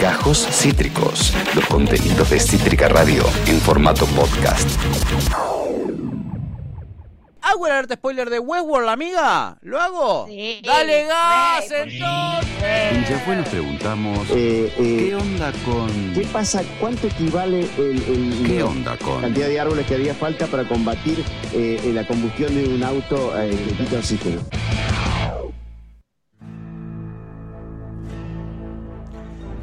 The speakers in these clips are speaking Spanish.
Gajos Cítricos, los contenidos de Cítrica Radio en formato podcast. ¿Hago el alerta spoiler de Westworld, amiga? ¿Lo hago? Sí. ¡Dale gas, entonces! Ya fue, nos preguntamos, Eh, eh, ¿qué onda con...? ¿Qué pasa? ¿Cuánto equivale el, el- ¿Qué la onda con...? cantidad de árboles que haría falta para combatir eh, la combustión de un auto eh, que quita oxígeno?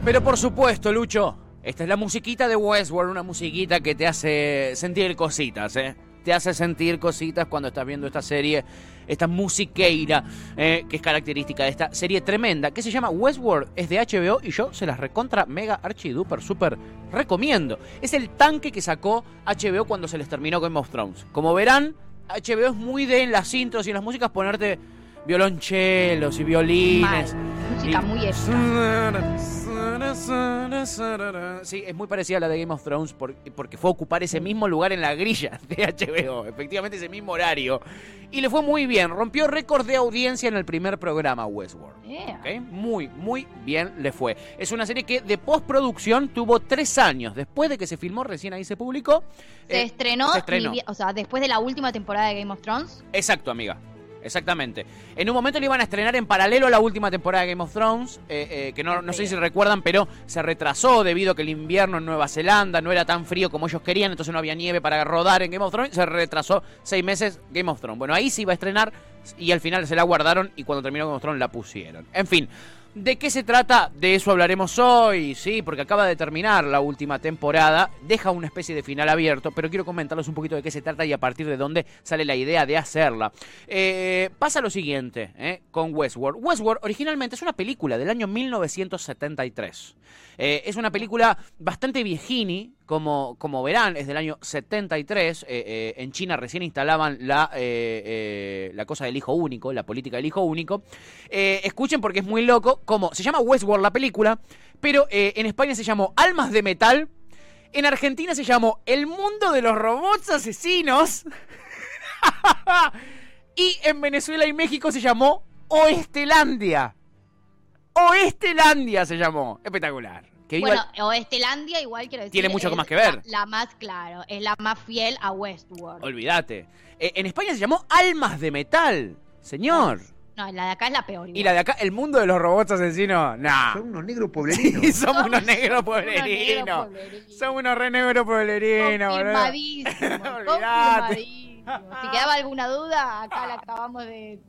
Pero por supuesto, Lucho, esta es la musiquita de Westworld, una musiquita que te hace sentir cositas, ¿eh? Te hace sentir cositas cuando estás viendo esta serie, esta musiqueira, eh, que es característica de esta serie tremenda, que se llama Westworld, es de HBO y yo se las recontra mega archiduper super recomiendo. Es el tanque que sacó HBO cuando se les terminó Game of Thrones. Como verán, HBO es muy de en las intros y en las músicas ponerte violonchelos y violines. Mal. Música muy extra. Sí, es muy parecida a la de Game of Thrones por- porque fue a ocupar ese mismo lugar en la grilla de HBO, efectivamente ese mismo horario. Y le fue muy bien, rompió récord de audiencia en el primer programa Westworld. Yeah. ¿ok? Muy, muy bien le fue. Es una serie que de postproducción tuvo tres años. Después de que se filmó, recién ahí se publicó. Se eh, estrenó, se estrenó. o sea, después de la última temporada de Game of Thrones. Exacto, amiga. Exactamente. En un momento lo iban a estrenar en paralelo a la última temporada de Game of Thrones, eh, eh, que no, no sé si recuerdan, pero se retrasó debido a que el invierno en Nueva Zelanda no era tan frío como ellos querían, entonces no había nieve para rodar en Game of Thrones, se retrasó seis meses Game of Thrones. Bueno, ahí se iba a estrenar y al final se la guardaron y cuando terminó Game of Thrones la pusieron. En fin. ¿De qué se trata? De eso hablaremos hoy, sí, porque acaba de terminar la última temporada, deja una especie de final abierto, pero quiero comentarles un poquito de qué se trata y a partir de dónde sale la idea de hacerla. Eh, pasa lo siguiente eh, con Westworld. Westworld originalmente es una película del año 1973. Eh, es una película bastante viejini, como, verán, es del año 73. Eh, eh, en China recién instalaban la, eh, la cosa del hijo único, la política del hijo único. Escuchen porque es muy loco, como se llama Westworld la película, pero en España se llamó Almas de Metal. En Argentina se llamó El mundo de los robots asesinos. y en Venezuela y México se llamó Oestelandia. Oestelandia se llamó. Espectacular. Que viva Bueno, el- o Estelandia, igual quiero decir. Tiene mucho es más que ver. La, la más, claro, es la más fiel a Westworld. Olvídate. Eh, en España se llamó Almas de Metal. Señor. No, la de acá es la peor. Y la de acá, el mundo de los robots asesinos. Nah. Son unos negros pueblerinos. Sí, somos unos negros pueblerinos. pueblerinos. Somos unos re negros pueblerinos, boludo. Confirmadísimo, Olvídate. confirmadísimo. Si quedaba alguna duda, acá la acabamos de.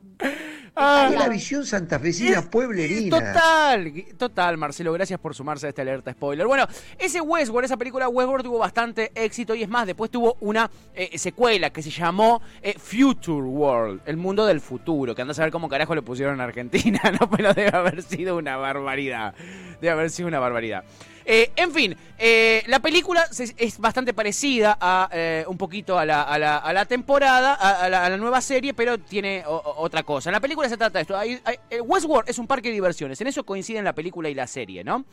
Ah. Es la visión santafesina pueblerina. Total, total, Marcelo, gracias por sumarse a esta alerta spoiler. Bueno, ese Westworld, esa película Westworld tuvo bastante éxito y es más, después tuvo una eh, secuela que se llamó eh, Future World, el mundo del futuro, que anda a saber cómo carajo le pusieron en Argentina, ¿no? Pero debe haber sido una barbaridad. Debe haber sido una barbaridad. Eh, en fin, eh, la película se- es bastante parecida a eh, un poquito a la, a la- a la temporada, a, la, a la nueva serie, pero tiene o- otra cosa. En la película se trata de esto. Hay- hay- Westworld es un parque de diversiones. En eso coinciden la película y la serie, ¿no?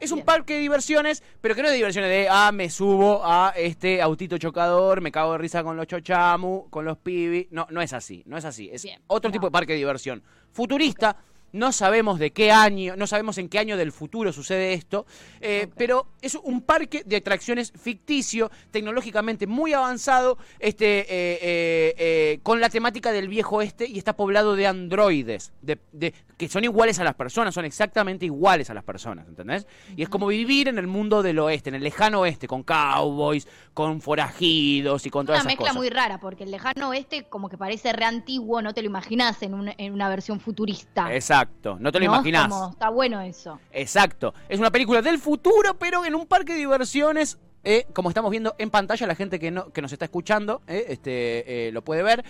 Es un Bien. parque de diversiones, pero que no es de diversiones de, ah, me subo a este autito chocador, me cago de risa con los chochamu, con los pibis. No, no es así, no es así. Es Bien, otro no. tipo de parque de diversión. Futurista, no sabemos de qué año, no sabemos en qué año del futuro sucede esto, eh, pero es un parque de atracciones ficticio, tecnológicamente muy avanzado, este, eh, eh, con la temática del viejo este y está poblado de androides, de, de- que son iguales a las personas, son exactamente iguales a las personas, ¿entendés? Y es como vivir en el mundo del oeste, en el lejano oeste, con cowboys, con forajidos y con todas Una esas mezcla cosas. muy rara, porque el lejano oeste como que parece re antiguo, no te lo imaginas en, un- en una versión futurista. Exacto, no te lo ¿no? imaginás. Como, está bueno eso. Exacto. Es una película del futuro, pero en un parque de diversiones. eh, como estamos viendo en pantalla, la gente que, no, que nos está escuchando eh, este, eh, lo puede ver.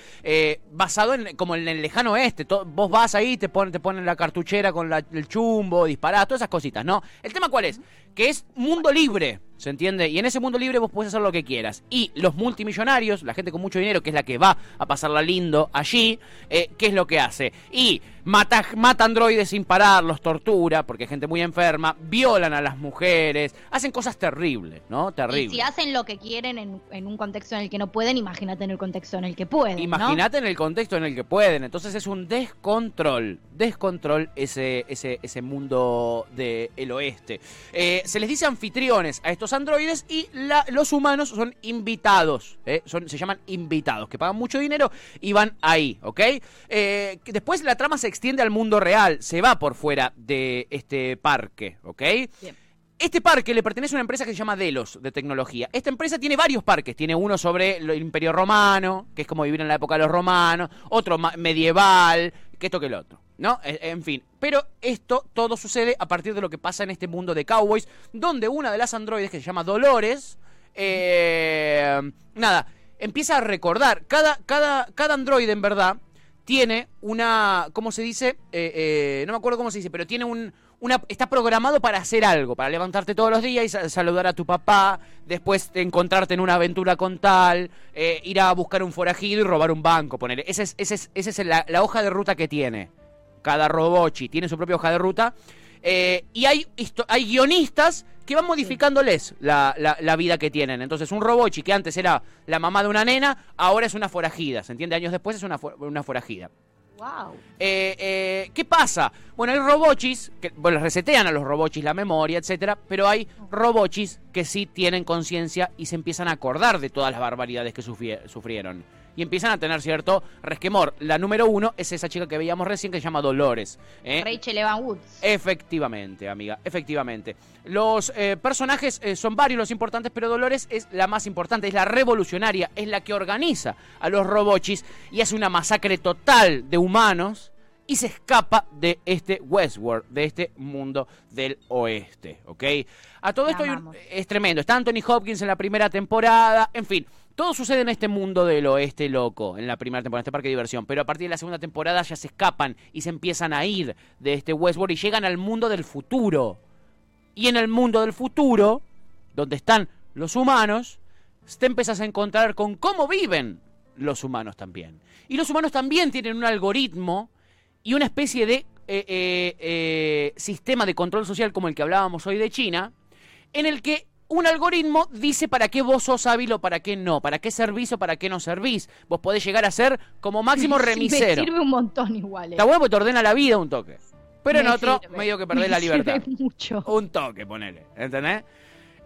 basado en como en el lejano oeste. To- vos vas ahí, te ponen, te ponen la cartuchera con la- el chumbo, disparás, todas esas cositas, ¿no? El tema cuál es? Que es mundo libre. ¿Se entiende? Y en ese mundo libre vos podés hacer lo que quieras. Y los multimillonarios, la gente con mucho dinero, que es la que va a pasarla lindo allí, eh, ¿qué es lo que hace? Y mata, mata androides sin parar, los tortura, porque hay gente muy enferma, violan a las mujeres, hacen cosas terribles, ¿no? Y Terribles. si hacen lo que quieren en, en un contexto en el que no pueden, imagínate en el contexto en el que pueden. ¿no? Imagínate en el contexto en el que pueden. Entonces es un descontrol. Descontrol ese, ese, ese mundo del oeste. Eh, se les dice anfitriones a estos androides y la- los humanos son invitados. ¿eh? Son, se llaman invitados, que pagan mucho dinero y van ahí, ¿ok? Eh, después la trama se extiende al mundo real. Se va por fuera de este parque, ¿ok? Bien. Este parque le pertenece a una empresa que se llama Delos, de tecnología. Esta empresa tiene varios parques. Tiene uno sobre el Imperio Romano, que es como vivir en la época de los romanos. Otro medieval, que esto que el otro. ¿No? E- En fin. Pero esto todo sucede a partir de lo que pasa en este mundo de cowboys, donde una de las androides, que se llama Dolores, eh, nada, empieza a recordar. Cada, cada, cada androide, en verdad, tiene una, ¿cómo se dice? Eh, eh, no me acuerdo cómo se dice, pero tiene un, una, está programado para hacer algo, para levantarte todos los días y sa- saludar a tu papá, después de encontrarte en una aventura con tal, eh, ir a buscar un forajido y robar un banco, poner. Esa es, ese es, ese es la hoja de ruta que tiene. Cada robochi tiene su propia hoja de ruta. Eh, y hay, hay guionistas que van modificándoles la, la- la vida que tienen. Entonces, un robochi que antes era la mamá de una nena, ahora es una forajida. ¿Se entiende? Años después es una, una forajida. Wow. Eh, eh, ¿Qué pasa? Bueno, hay robochis, que bueno, les resetean a los robochis la memoria, etcétera, pero hay robochis que sí tienen conciencia y se empiezan a acordar de todas las barbaridades que sufrie- sufrieron. Y empiezan a tener cierto resquemor. La número uno es esa chica que veíamos recién que se llama Dolores. ¿eh? Rachel Evan Woods. Efectivamente, amiga, efectivamente. Los eh, personajes eh, son varios los importantes, pero Dolores es la más importante, es la revolucionaria, es la que organiza a los robochis y hace una masacre total de humanos y se escapa de este Westworld, de este mundo del oeste, ¿ok? A todo La esto hay un- es tremendo. Está Anthony Hopkins en la primera temporada, en fin. Todo sucede en este mundo del oeste loco, en la primera temporada, en este parque de diversión. Pero a partir de la segunda temporada ya se escapan y se empiezan a ir de este Westworld y llegan al mundo del futuro. Y en el mundo del futuro, donde están los humanos, te empiezas a encontrar con cómo viven los humanos también. Y los humanos también tienen un algoritmo y una especie de eh, eh, eh, sistema de control social como el que hablábamos hoy de China, en el que un algoritmo dice para qué vos sos hábil o para qué no, para qué servís o para qué no servís. Vos podés llegar a ser como máximo remisero. Me sirve un montón igual. eh. Está bueno porque te ordena la vida un toque. Pero en otro, sirve. medio que perdés Me la libertad. sirve mucho. Un toque, ponele. ¿Entendés?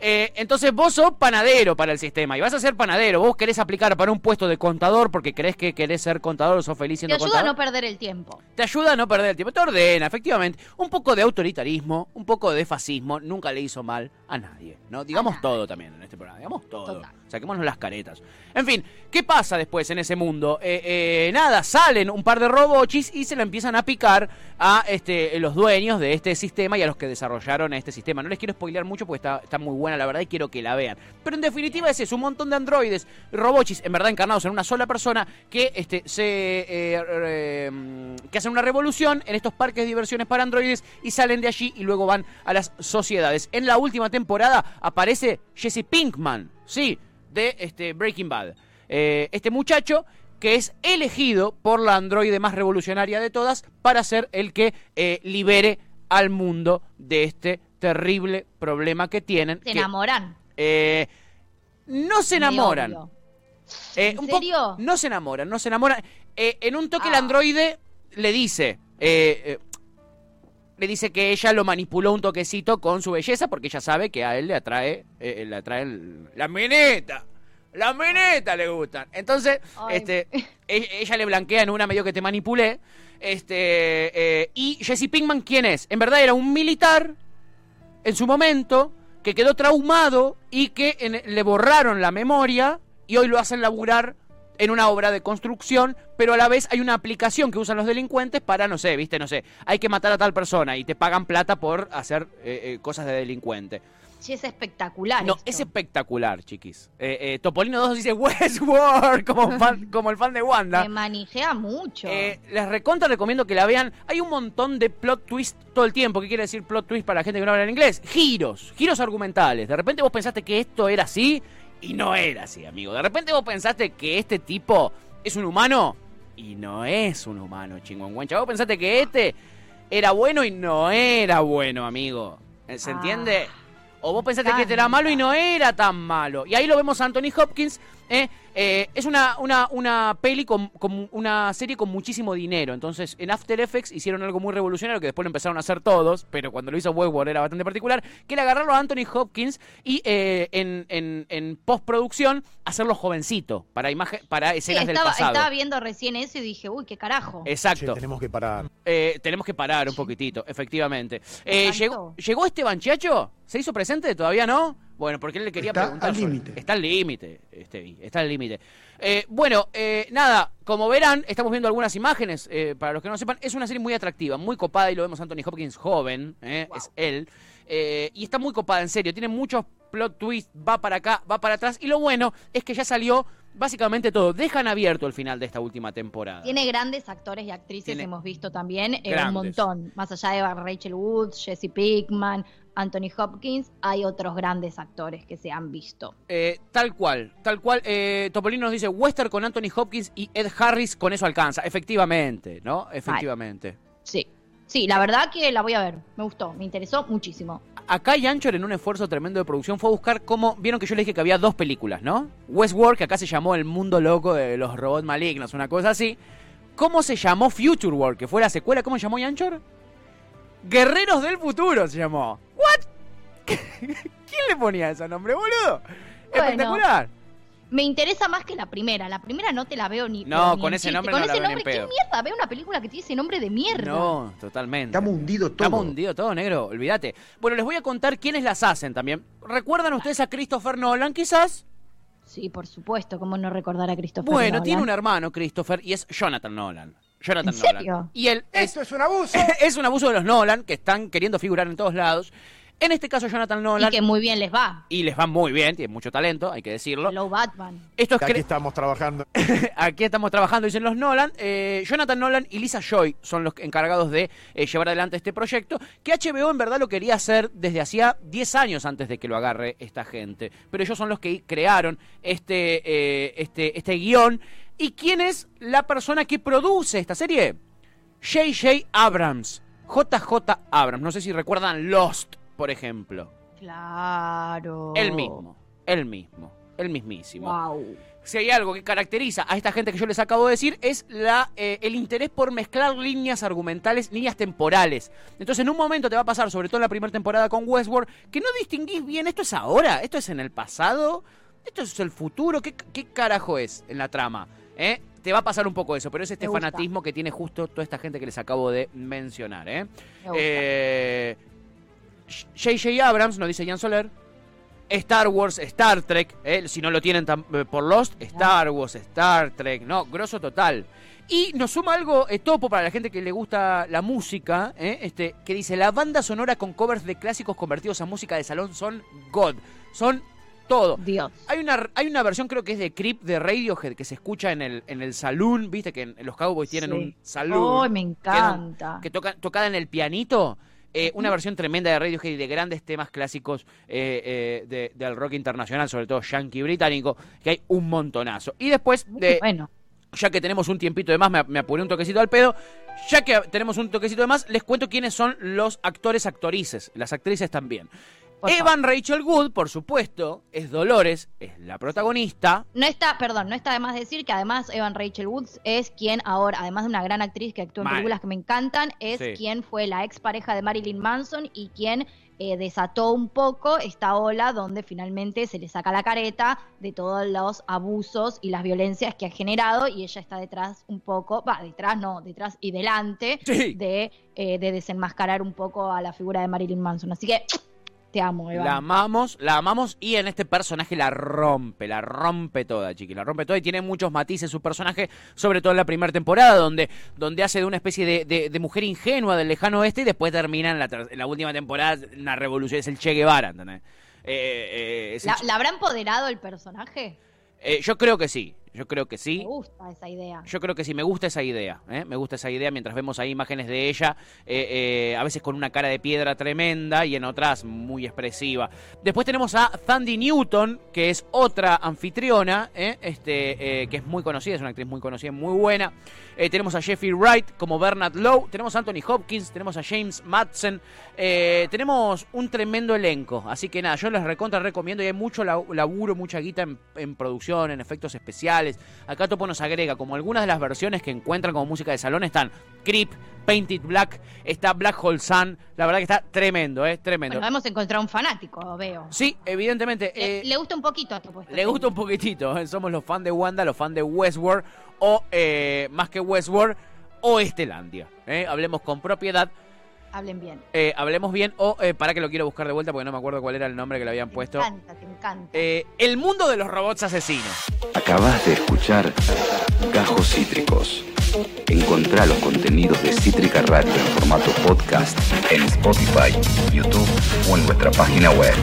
Eh, entonces vos sos panadero para el sistema y vas a ser panadero. Vos querés aplicar para un puesto de contador porque crees que querés ser contador o sos feliz Te siendo ayuda a contador. no perder el tiempo. Te ayuda a no perder el tiempo. Te ordena, efectivamente. Un poco de autoritarismo, un poco de fascismo. Nunca le hizo mal a nadie. ¿no? Digamos todo también en este programa. Digamos todo. Total. Saquémonos las caretas. En fin, ¿qué pasa después en ese mundo? Eh, eh, nada, salen un par de robochis y se le empiezan a picar a este, los dueños de este sistema y a los que desarrollaron este sistema. No les quiero spoilear mucho porque está, está muy la verdad y quiero que la vean. Pero en definitiva es un montón de androides, robochis, en verdad encarnados en una sola persona que este, se eh, mm, que hacen una revolución en estos parques de diversiones para androides y salen de allí y luego van a las sociedades. En la última temporada aparece Jesse Pinkman, sí, de este, Breaking Bad. Eh, este muchacho que es elegido por la androide más revolucionaria de todas para ser el que eh, libere al mundo de este terrible problema que tienen. Se que, enamoran. eh, no se enamoran. Eh, ¿En un serio? no se enamoran, no se enamoran. Eh, en un toque el Ah. androide le dice, le dice que ella lo manipuló un toquecito con su belleza porque ella sabe que a él le atrae, le atrae el- la mineta. Las minetas le gustan. Entonces, Ay. este, e- ella le blanquea en una medio que te manipulé. Este, eh, y Jesse Pinkman, ¿quién es? En verdad era un militar en su momento que quedó traumado y que le borraron la memoria y hoy lo hacen laburar en una obra de construcción, pero a la vez hay una aplicación que usan los delincuentes para, no sé, viste, no sé, hay que matar a tal persona y te pagan plata por hacer eh, eh, cosas de delincuente. Sí, es espectacular. No, esto. es espectacular, chiquis. Eh, eh, Topolino 2 dice Westworld, como, fan- como el fan de Wanda. Me manijea mucho. Eh, les recontra recomiendo que la vean. Hay un montón de plot twist todo el tiempo. ¿Qué quiere decir plot twist para la gente que no habla en inglés? Giros, giros argumentales. De repente vos pensaste que esto era así y no era así, amigo. De repente vos pensaste que este tipo es un humano y no es un humano, chingüengüencha. Vos pensaste que este era bueno y no era bueno, amigo. ¿Se Ah, entiende? O vos pensaste que este era malo y no era tan malo. Y ahí lo vemos a Anthony Hopkins. ¿eh? Eh, es una, una, una peli con, con una serie con muchísimo dinero. Entonces, en After Effects hicieron algo muy revolucionario que después lo empezaron a hacer todos, pero cuando lo hizo Westworld era bastante particular, que era agarrarlo a Anthony Hopkins y eh, en, en, en postproducción hacerlo jovencito para imagen, para Sí, escenas del pasado. estaba viendo recién eso y dije, uy, qué carajo. Exacto. tenemos que parar. Eh, tenemos que parar un poquitito, efectivamente. Eh. ¿llegó, ¿Llegó Esteban Chiacho? ¿Se hizo presente? ¿Todavía no? Bueno, porque él le quería Está preguntar. al sobre- límite. Está al límite, Estevi, está al límite. Eh, bueno, eh, nada, como verán, estamos viendo algunas imágenes, eh, para los que no sepan, es una serie muy atractiva, muy copada, y lo vemos Anthony Hopkins joven, es él, y está muy copada, en serio, tiene muchos plot twists, va para acá, va para atrás, y lo bueno es que ya salió básicamente todo, dejan abierto el final de esta última temporada. Tiene grandes actores y actrices, Tiene hemos visto también eh, un montón. Más allá de Rachel Woods, Jesse Pinkman, Anthony Hopkins, hay otros grandes actores que se han visto. Eh, tal cual, tal cual. Eh, Topolino nos dice Western con Anthony Hopkins y Ed Harris con eso alcanza. Efectivamente, ¿no? Efectivamente. Sí. Sí, la verdad que la voy a ver. Me gustó, me interesó muchísimo. Acá Yanchor en un esfuerzo tremendo de producción fue a buscar cómo... Vieron que yo les dije que había dos películas, ¿no? Westworld, que acá se llamó El Mundo Loco de los Robots Malignos, una cosa así. ¿Cómo se llamó Future World, que fue la secuela? ¿Cómo se llamó Yanchor? Guerreros del Futuro se llamó. ¿What? ¿Quién le ponía ese nombre, boludo? Espectacular. Me interesa más que la primera. La primera no te la veo ni. No, ni con ese chiste. nombre Con no la ese veo ni nombre, ¿qué mierda? Veo una película que tiene ese nombre de mierda. No, totalmente. Estamos hundidos todos. Estamos hundidos todo, negro, olvídate. Bueno, les voy a contar quiénes las hacen también. ¿Recuerdan ustedes a Christopher Nolan, quizás? Sí, por supuesto. ¿Cómo no recordar a Christopher Bueno, Nolan? tiene un hermano, Christopher, y es Jonathan Nolan. Jonathan ¿En Nolan. serio? Y él es, ¡Esto es un abuso! es un abuso de los Nolan, que están queriendo figurar en todos lados. En este caso, Jonathan Y Nolan. que muy bien les va. Y les va muy bien, tiene mucho talento, hay que decirlo. Hello Batman. Esto es Aquí estamos trabajando. Aquí estamos trabajando, dicen los Nolan. Eh, Jonathan Nolan y Lisa Joy son los encargados de eh, llevar adelante este proyecto, que HBO en verdad lo quería hacer desde hacía 10 años antes de que lo agarre esta gente. Pero ellos son los que crearon este, eh, este, este guion. ¿Y quién es la persona que produce esta serie? J.J. Abrams. JJ Abrams. No sé si recuerdan Lost, por ejemplo. Claro. El mismo, el mismo, el mismísimo Wow. si hay algo que caracteriza a esta gente que yo les acabo de decir, es la, eh, el interés por mezclar líneas argumentales, líneas temporales. Entonces, en un momento te va a pasar, sobre todo en la primera temporada con Westworld, que no distinguís bien, esto es ahora, esto es en el pasado, esto es el futuro, ¿qué, qué carajo es en la trama? ¿Eh? Te va a pasar un poco eso, pero es este fanatismo que tiene justo toda esta gente que les acabo de mencionar. ¿eh? Me. Eh, J.J. Abrams, nos dice Jan Soler. Star Wars, Star Trek, eh, si no lo tienen eh, por Lost, Star Wars, Star Trek, no, grosso total. Y nos suma algo eh, topo para la gente que le gusta la música, eh, este, que dice, la banda sonora con covers de clásicos convertidos a música de salón son God, son todo. Dios. Hay una, hay una versión, creo que es de Creep de Radiohead, que se escucha en el, en el saloon, viste que en, en los Cowboys tienen Sí. un saloon. Ay, me encanta. que toca, tocada en el pianito. Eh, una versión tremenda de Radiohead y de grandes temas clásicos eh, eh, de- del rock internacional, sobre todo yankee británico, que hay un montonazo. Y después, de, Bueno, ya que tenemos un tiempito de más, me, me apuré un toquecito al pedo. Ya que tenemos un toquecito de más, les cuento quiénes son los actores, actrices, las actrices también. Por Evan Rachel Wood, por supuesto, es Dolores, es la protagonista. no está, perdón, no está de más decir que además Evan Rachel Woods es quien ahora, además de una gran actriz que actúa en Mal. películas que me encantan, es Sí. quien fue la expareja de Marilyn Manson y quien eh, desató un poco esta ola donde finalmente se le saca la careta de todos los abusos y las violencias que ha generado y ella está detrás un poco, va, detrás no, detrás y delante Sí. de, eh, de desenmascarar un poco a la figura de Marilyn Manson. Así que te amo, Eva. La amamos, la amamos y en este personaje la rompe, la rompe toda, chiqui, la rompe toda y tiene muchos matices su personaje, sobre todo en la primera temporada, donde, donde hace de una especie de, de- de mujer ingenua del lejano oeste y después termina en la, en la última temporada una revolución, es el Che Guevara, ¿entendés? Eh, eh, ¿La, Che- la habrá empoderado el personaje? eh, yo creo que sí, yo creo que sí. Me gusta esa idea. Yo creo que sí, me gusta esa idea, ¿eh? me gusta esa idea mientras vemos ahí imágenes de ella, eh, eh, a veces con una cara de piedra tremenda y en otras muy expresiva. Después tenemos a Sandy Newton, que es otra anfitriona, este, que es muy conocida, es una actriz muy conocida, muy buena. Tenemos a Jeffrey Wright como Bernard Lowe, tenemos a Anthony Hopkins, tenemos a James Madsen, tenemos un tremendo elenco, así que nada, yo les recontra recomiendo y hay mucho laburo, mucha guita en, en producción, en efectos especiales. Acá Topo nos agrega como algunas de las versiones que encuentran como música de salón están Creep, Painted Black, está Black Hole Sun, la verdad que está tremendo, eh, tremendo. Bueno, hemos encontrado un fanático, veo. Sí, evidentemente. Le, eh, le gusta un poquito a tu puesto. le gusta un poquitito, ¿eh? somos los fans de Wanda, los fans de Westworld, o eh, más que Westworld, o Estelandia. ¿eh? Hablemos con propiedad, Hablen bien. eh, hablemos bien, o eh, para que lo quiero buscar de vuelta porque no me acuerdo cuál era el nombre que le habían Te puesto. encanta, te encanta. Eh, el mundo de los robots asesinos. Acabas de escuchar Gajos Cítricos. Encontrá los contenidos de Cítrica Radio en formato podcast en Spotify, YouTube o en nuestra página web.